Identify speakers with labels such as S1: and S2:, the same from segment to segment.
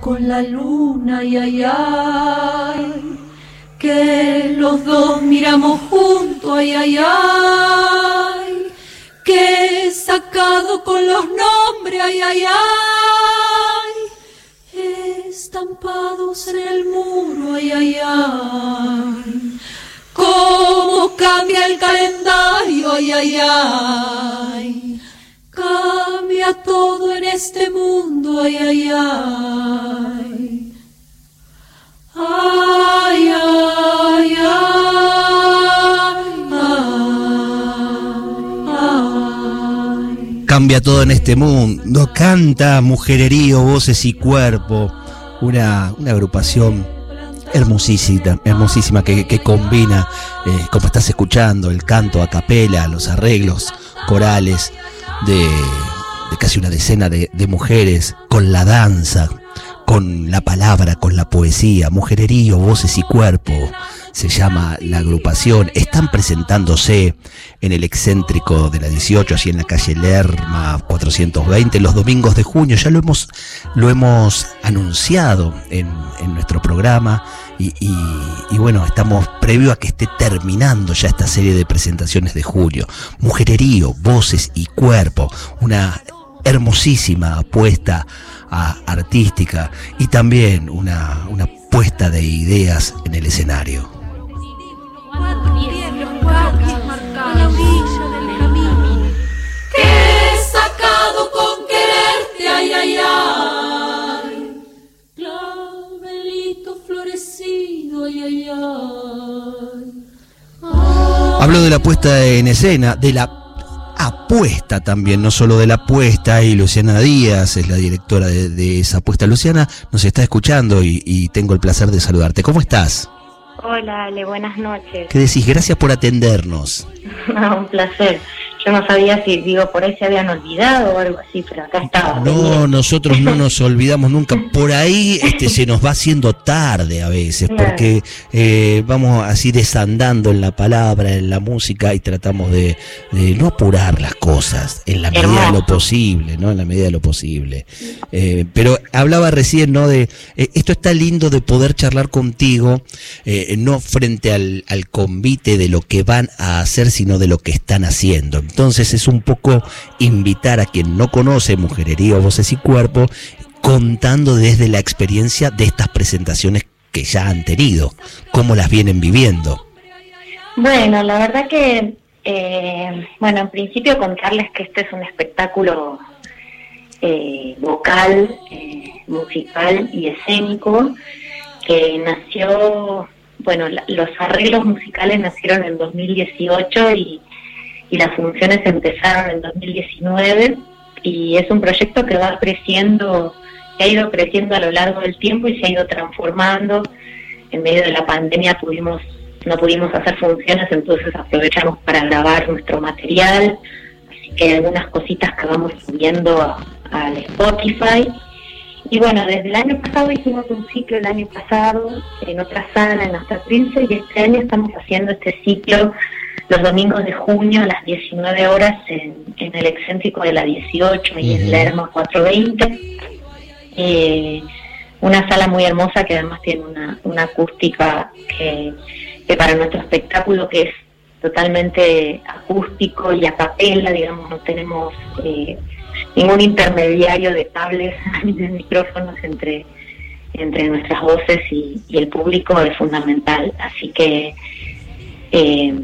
S1: Con la luna, y ay, ay, que los dos miramos juntos, ay, ay, ay, que sacado con los nombres, ay, ay, ay, estampados en el muro, ay, ay, ay, cómo cambia el calendario, ay, ay, ay. Cambia todo en este mundo, ay, ay, ay. Ay, ay, ay, ay.
S2: Cambia todo en este mundo. Canta Mujererío, Voces y Cuerpo. Una, una agrupación hermosísima, hermosísima que, combina, eh, como estás escuchando, el canto a capela, los arreglos corales de, casi una decena de, mujeres, con la danza, con la palabra, con la poesía, mujererío, voces y cuerpo. Se llama la agrupación. Están presentándose en el excéntrico de la 18, allí en la calle Lerma 420, los domingos de junio. Ya lo hemos, lo hemos anunciado en, en nuestro programa. Y, bueno, estamos previo a que esté terminando ya esta serie de presentaciones de julio. Mujererío, voces y cuerpo. Una hermosísima apuesta artística y también una, una puesta de ideas en el escenario. Hablo de la puesta en escena, de la apuesta también, no solo de la apuesta, y Luciana Díaz es la directora de, de esa apuesta. Luciana nos está escuchando y, y, tengo el placer de saludarte. ¿Cómo estás?
S3: Hola, Ale, buenas noches.
S2: ¿Qué decís? Gracias por atendernos.
S3: No, un placer. Yo no sabía si, digo, por ahí se habían olvidado o algo así, pero acá estaba.
S2: No, nosotros no nos olvidamos nunca. Por ahí este, se nos va haciendo tarde a veces,
S3: Claro.
S2: porque eh, vamos así desandando en la palabra, en la música y tratamos de, de no apurar las cosas en la medida de lo posible, ¿no? En la medida de lo posible. Eh, pero hablaba recién, ¿no? De eh, esto está lindo de poder charlar contigo, eh, no frente al, al convite de lo que van a hacer, sino de lo que están haciendo. Entonces es un poco invitar a quien no conoce Mujerería, Voces y Cuerpo, contando desde la experiencia de estas presentaciones que ya han tenido, cómo las vienen viviendo.
S3: Bueno, la verdad que, eh, bueno, en principio contarles que este es un espectáculo eh, vocal, eh, musical y escénico que nació, bueno, la- los arreglos musicales nacieron en 2018 y, y las funciones empezaron en 2019 y es un proyecto que va creciendo, que ha ido creciendo a lo largo del tiempo y se ha ido transformando. En medio de la pandemia pudimos no pudimos hacer funciones, entonces aprovechamos para grabar nuestro material, así que hay algunas cositas que vamos subiendo al Spotify. Y bueno, desde el año pasado hicimos un ciclo el año pasado en otra sala, en Hasta Prince, y este año estamos haciendo este ciclo los domingos de junio a las 19 horas en, en el excéntrico de la 18 y en
S2: Ujú.
S3: Lerma 420. Eh, una sala muy hermosa que además tiene una, una acústica que, que para nuestro espectáculo que es totalmente acústico y a capela, digamos, no tenemos eh, ningún intermediario de cables ni de micrófonos entre, entre nuestras voces y, y el público es fundamental. Así que, eh,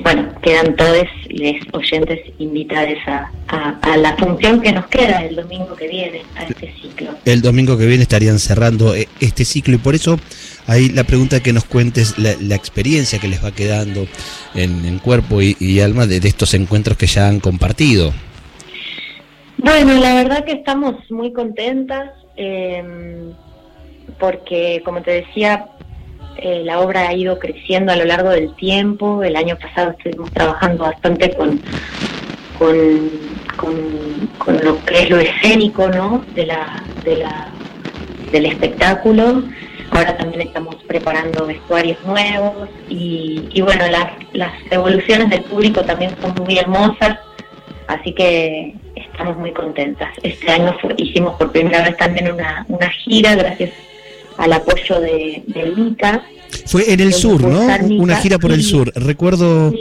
S3: bueno, quedan todos los oyentes invitados a, a, a la función que nos queda el domingo que viene, a este ciclo.
S2: El domingo que viene estarían cerrando eh, este ciclo y por eso ahí la pregunta que nos cuentes la, la experiencia que les va quedando en, en cuerpo y, y alma de, de estos encuentros que ya han compartido.
S3: Bueno, la verdad que estamos muy contentas. eh, porque como te decía, eh, la obra ha ido creciendo a lo largo del tiempo. El año pasado estuvimos trabajando bastante con, con, lo que es lo escénico ¿no? de la, de la, del espectáculo. Ahora también estamos preparando vestuarios nuevos y, y bueno, las, las evoluciones del público también son muy hermosas, así que estamos muy contentas. Este año hicimos por primera vez también una, una gira gracias al apoyo de, del ICA.
S2: Fue en el sur, ¿no? Una gira por el sur. Recuerdo,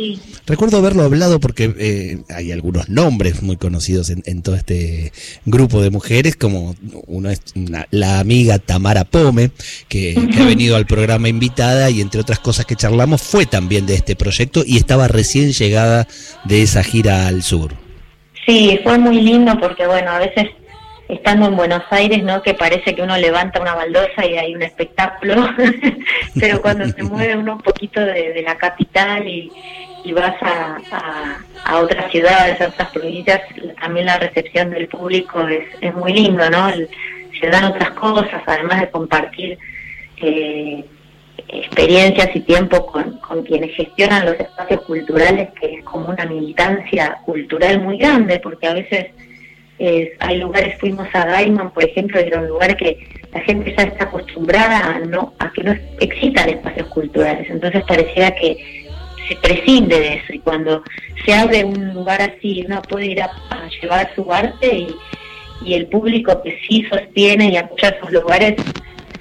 S2: recuerdo haberlo hablado porque eh, hay algunos nombres muy conocidos en, todo este grupo de mujeres, como uno es la amiga Tamara Pome, que, que, ha venido al programa invitada y entre otras cosas que charlamos fue también de este proyecto y estaba recién llegada de esa gira al sur.
S3: Sí, fue muy lindo porque bueno, a veces estando en Buenos Aires, ¿no? Que parece que uno levanta una baldosa y hay un espectáculo, pero cuando se mueve uno un poquito de, la capital y, vas a, a, otras ciudades, a otras provincias, también la recepción del público es, es muy lindo, ¿no? se dan otras cosas, además de compartir eh, experiencias y tiempo con, con quienes gestionan los espacios culturales, que es como una militancia cultural muy grande, porque a veces hay lugares, fuimos a Gaiman, por ejemplo, era un lugar que la gente ya está acostumbrada a, no, a que no existan espacios culturales. Entonces pareciera que se prescinde de eso y cuando se abre un lugar así, uno puede ir a, llevar su arte y, y, el público que sí sostiene y apoya esos lugares,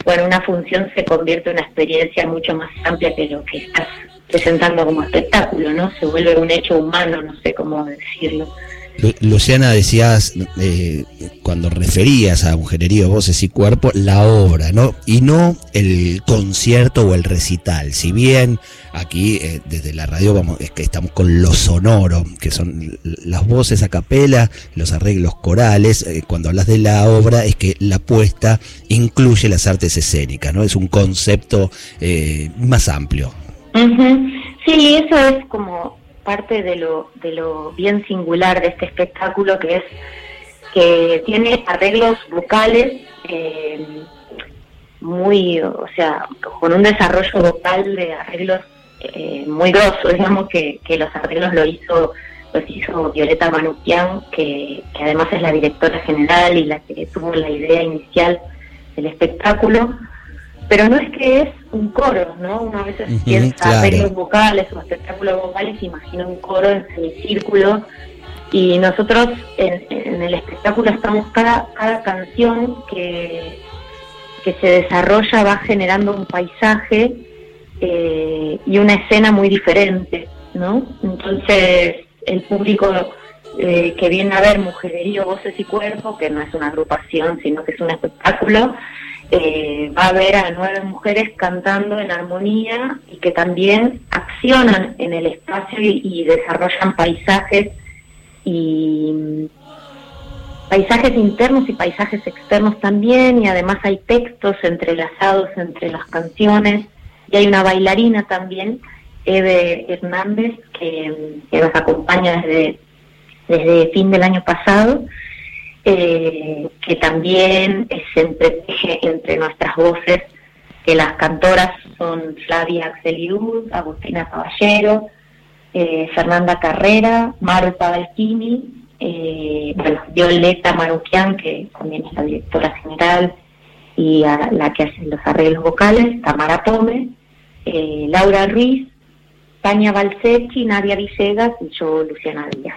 S3: bueno, una función se convierte en una experiencia mucho más amplia que lo que estás presentando como espectáculo, ¿no? Se vuelve un hecho humano, no sé cómo decirlo.
S2: Luciana, decías eh, cuando referías a Mujererío, Voces y Cuerpo, la obra, ¿no? Y no el concierto o el recital. Si bien aquí eh, desde la radio vamos, es que estamos con lo sonoro, que son las voces a capela, los arreglos corales. Eh, cuando hablas de la obra, es que la puesta incluye las artes escénicas, ¿no? Es un concepto más amplio.
S3: Sí, eso es como parte de lo, de lo bien singular de este espectáculo, que es que tiene arreglos vocales eh, muy, o sea, con un desarrollo vocal de arreglos eh, muy grosso, digamos que, que los arreglos lo hizo los hizo Violeta Manuquian, que además es la directora general y la que tuvo la idea inicial del espectáculo pero no es que es un coro, ¿no? Una vez veces piensa claro. vocales o espectáculos vocales, imagina un coro en semicírculo y nosotros en, el espectáculo estamos cada, cada canción que, que se desarrolla va generando un paisaje eh, y una escena muy diferente, ¿no? Entonces el público eh, que viene a ver Mujererío, Voces y Cuerpo, que no es una agrupación, sino que es un espectáculo, eh, va a ver a nueve mujeres cantando en armonía y que también accionan en el espacio y, desarrollan paisajes y paisajes internos y paisajes externos también. Y además hay textos entrelazados entre las canciones. Y hay una bailarina también, Eve Hernández, que, que nos acompaña desde fin del año pasado eh, que también se entreteje entre nuestras voces, que las cantoras son Flavia Axeliud, Agustina Caballero, eh, Fernanda Carrera, Marta Balquini, eh, Violeta Maruquian, que también es la directora general y la que hace los arreglos vocales, Tamara Pome, eh, Laura Ruiz, Tania Balsechi, Nadia Villegas y yo, Luciana Díaz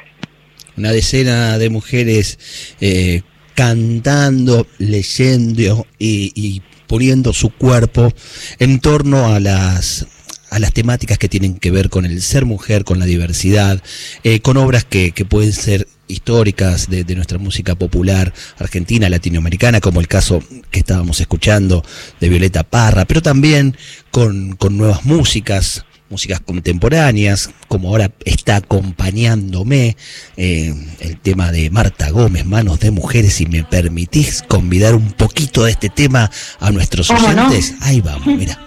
S2: una decena de mujeres eh, cantando, leyendo y, poniendo su cuerpo en torno a las a las temáticas que tienen que ver con el ser mujer, con la diversidad, eh, con obras que, que, pueden ser históricas de, de, nuestra música popular argentina, latinoamericana, como el caso que estábamos escuchando de Violeta Parra, pero también con, con nuevas músicas, músicas contemporáneas, como ahora está acompañándome eh, el tema de Marta Gómez, Manos de Mujeres, si me permitís convidar un poquito de este tema a nuestros oyentes. Ahí vamos, mira.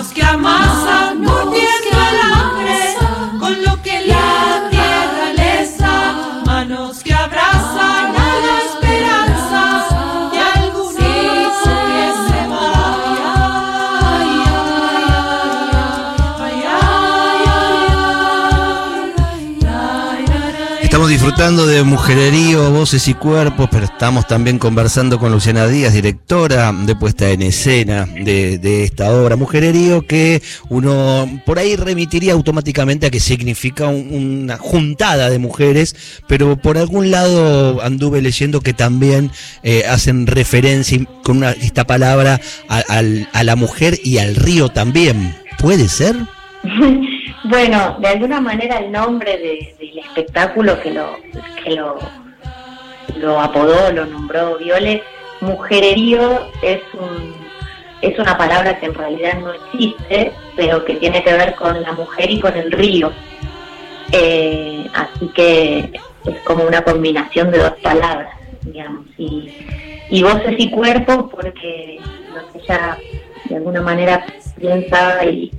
S1: Manos que amasan, muriendo
S2: disfrutando de Mujererío, Voces y Cuerpos, pero estamos también conversando con Luciana Díaz, directora de puesta en escena de, de esta obra Mujererío, que uno por ahí remitiría automáticamente a que significa un- una juntada de mujeres, pero por algún lado anduve leyendo que también eh, hacen referencia con una- esta palabra a, a la mujer y al río también. ¿Puede ser?
S3: Bueno, de alguna manera el nombre de- del espectáculo que lo que lo, apodó, lo nombró Viole, mujererío es un es una palabra que en realidad no existe, pero que tiene que ver con la mujer y con el río. Eh, así que es como una combinación de dos palabras, digamos, y, y voces y cuerpos porque lo que ella de alguna manera piensa y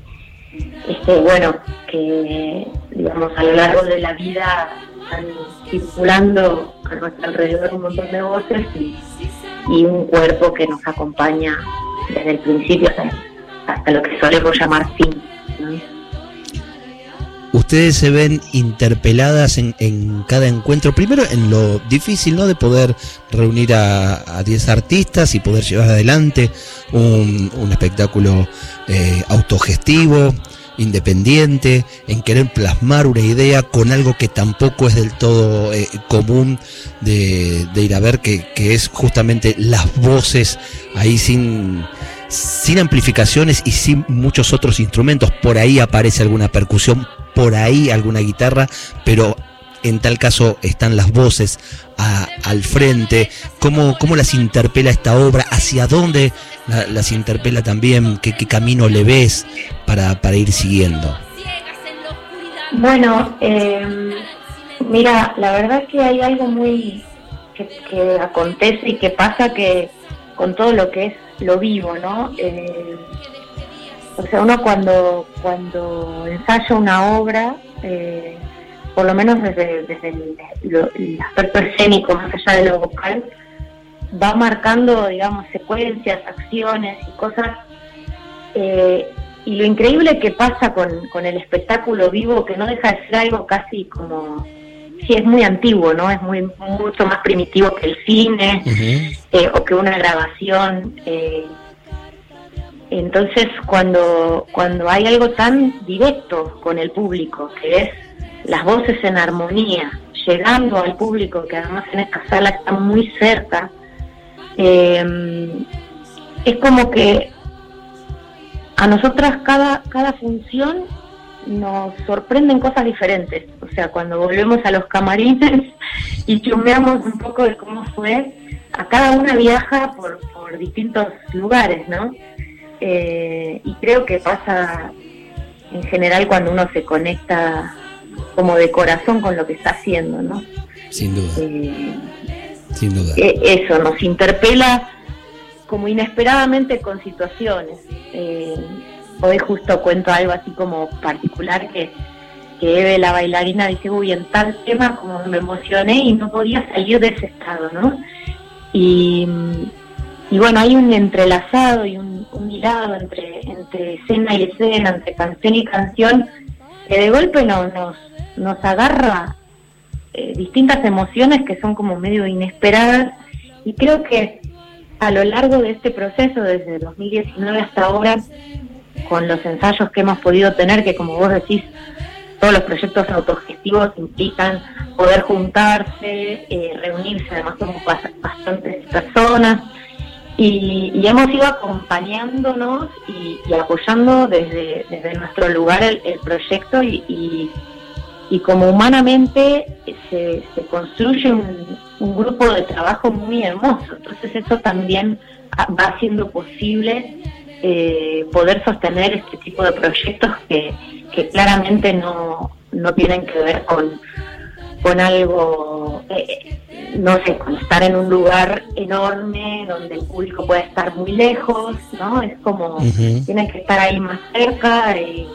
S3: este bueno que digamos a lo largo de la vida están circulando a nuestro alrededor un montón de voces y, un cuerpo que nos acompaña desde el principio hasta, hasta lo que solemos llamar fin.
S2: ustedes se ven interpeladas en, en cada encuentro, primero en lo difícil, ¿no? De poder reunir a a 10 artistas y poder llevar adelante un, un espectáculo eh, autogestivo, independiente, en querer plasmar una idea con algo que tampoco es del todo eh, común de, ir a ver, que, que es justamente las voces ahí sin sin amplificaciones y sin muchos otros instrumentos. Por ahí aparece alguna percusión, por ahí alguna guitarra, pero en tal caso están las voces a- al frente. ¿Cómo, ¿Cómo las interpela esta obra? ¿Hacia dónde la- las interpela también? ¿Qué, camino le ves para, para ir siguiendo?
S3: Bueno, eh, mira, la verdad que hay algo muy que, que acontece y que pasa que con todo lo que es lo vivo, ¿no? Eh, o sea, uno cuando cuando ensaya una obra, eh, por lo menos desde, desde el, lo- el aspecto escénico, más allá de lo vocal, va marcando, digamos, secuencias, acciones y cosas eh, y lo increíble que pasa con, con el espectáculo vivo, que no deja de ser algo casi como, sí, es muy antiguo, ¿no? Es muy mucho más primitivo que el cine eh, o que una grabación. eh. Entonces, cuando, cuando hay algo tan directo con el público, que es las voces en armonía, llegando al público, que además en esta sala está muy cerca, eh, es como que a nosotras cada, cada función nos sorprenden cosas diferentes. O sea, cuando volvemos a los camarines y chumeamos un poco de cómo fue, a cada una viaja por, por distintos lugares, ¿no? Eh, y creo que pasa en general cuando uno se conecta como de corazón con lo que está haciendo, ¿no?
S2: Sin duda,
S3: Eh,
S2: sin duda.
S3: eh, eso, nos interpela como inesperadamente con situaciones. Eh, hoy justo cuento algo así como particular que, que Eve, la bailarina, dice, uy, en tal tema como me emocioné y no podía salir de ese estado, ¿no? Y, y bueno, hay un entrelazado y un, un hilado entre, entre escena y escena, entre canción y canción, que de golpe no, nos, nos agarra eh, distintas emociones que son como medio inesperadas y creo que a lo largo de este proceso, desde 2019 hasta ahora, con los ensayos que hemos podido tener, que como vos decís, todos los proyectos autogestivos implican poder juntarse, eh, reunirse, además somos bas- bastantes personas, y, hemos ido acompañándonos y, apoyando desde, nuestro lugar el, proyecto y, como humanamente se, se construye un, un, grupo de trabajo muy hermoso. Entonces eso también va haciendo posible eh, poder sostener este tipo de proyectos que, que claramente no, no tienen que ver con, con algo, eh, no sé, con estar en un lugar enorme donde el público puede estar muy lejos, ¿no? Es como, tienen que estar ahí más cerca y,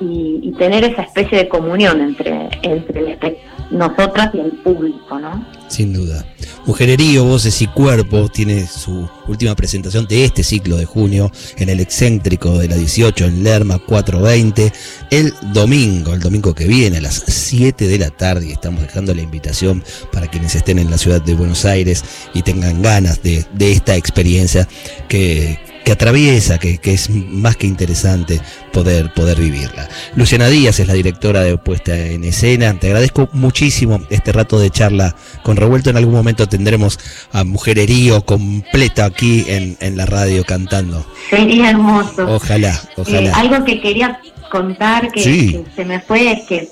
S3: y, tener esa especie de comunión entre, entre nosotras y el público, ¿no?
S2: Sin duda. Mujererío, Voces y Cuerpo tiene su última presentación de este ciclo de junio en el excéntrico de la 18 en Lerma 420 el domingo, el domingo que viene a las 7 de la tarde y estamos dejando la invitación para quienes estén en la ciudad de Buenos Aires y tengan ganas de, de esta experiencia que, que atraviesa, que, es más que interesante poder, poder vivirla. Luciana Díaz es la directora de Puesta en Escena. Te agradezco muchísimo este rato de charla con Revuelto. En algún momento tendremos a Mujererío completa aquí en, en la radio cantando.
S3: Sería hermoso.
S2: Ojalá, ojalá.
S3: Eh, algo que quería contar que, se me fue es que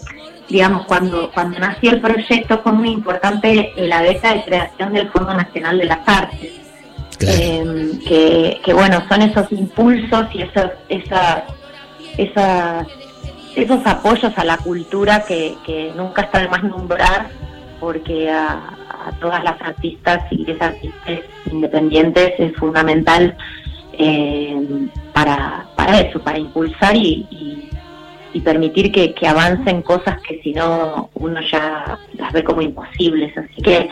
S3: digamos, cuando, cuando nació el proyecto fue muy importante la beca de creación del Fondo Nacional de las Artes Em, que, bueno, son esos impulsos y esos, esas, esos apoyos a la cultura que, nunca está de más nombrar, porque a, todas las artistas y esas artistas independientes es fundamental em, para, para eso, para impulsar y, y, permitir que, que, avancen cosas que si no uno ya las ve como imposibles. Así que,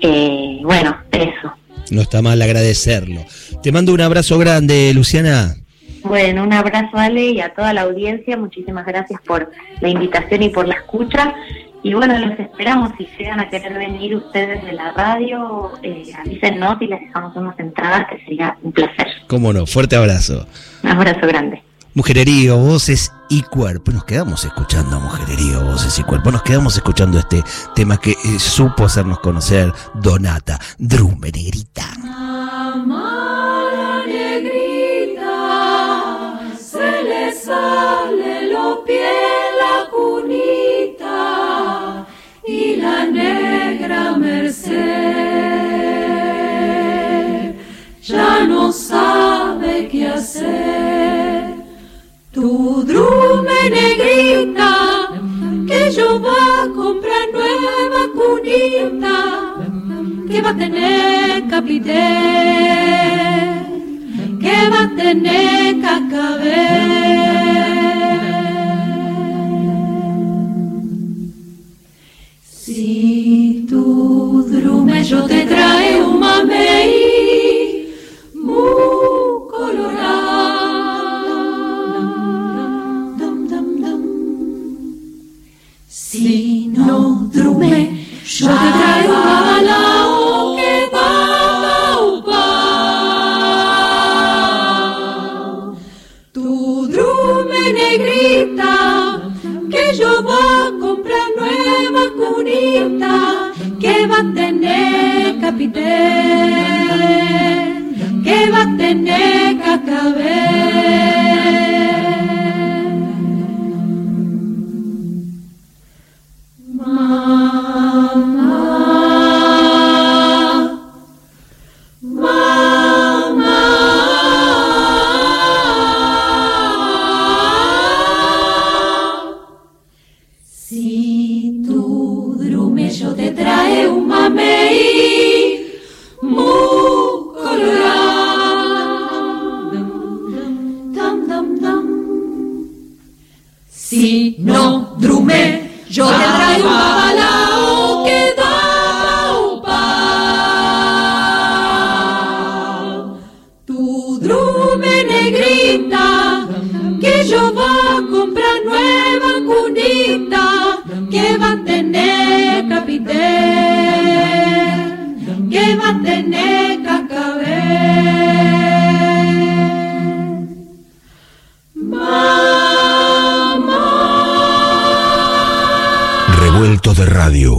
S3: eh, bueno, eso.
S2: No está mal agradecerlo. Te mando un abrazo grande, Luciana.
S3: Bueno, un abrazo Ale y a toda la audiencia. Muchísimas gracias por la invitación y por la escucha. Y bueno, los esperamos. Si llegan a querer venir ustedes de la radio, eh, avísennos y les dejamos unas entradas, que sería un placer.
S2: Cómo no, fuerte abrazo.
S3: Un abrazo grande.
S2: Mujererío, voces y cuerpo. Nos quedamos escuchando Mujererío, voces y cuerpo. Nos quedamos escuchando este tema que eh, supo hacernos conocer Donata Drume Negrita.
S1: negrita, se le sale lo piel la cunita y la negra merced ya no sabe qué hacer. Tu drume negrita, que yo va a comprar nueva cunita, que va a tener capité, que va a tener cacabé. si no drume, yo te traigo
S4: de radio.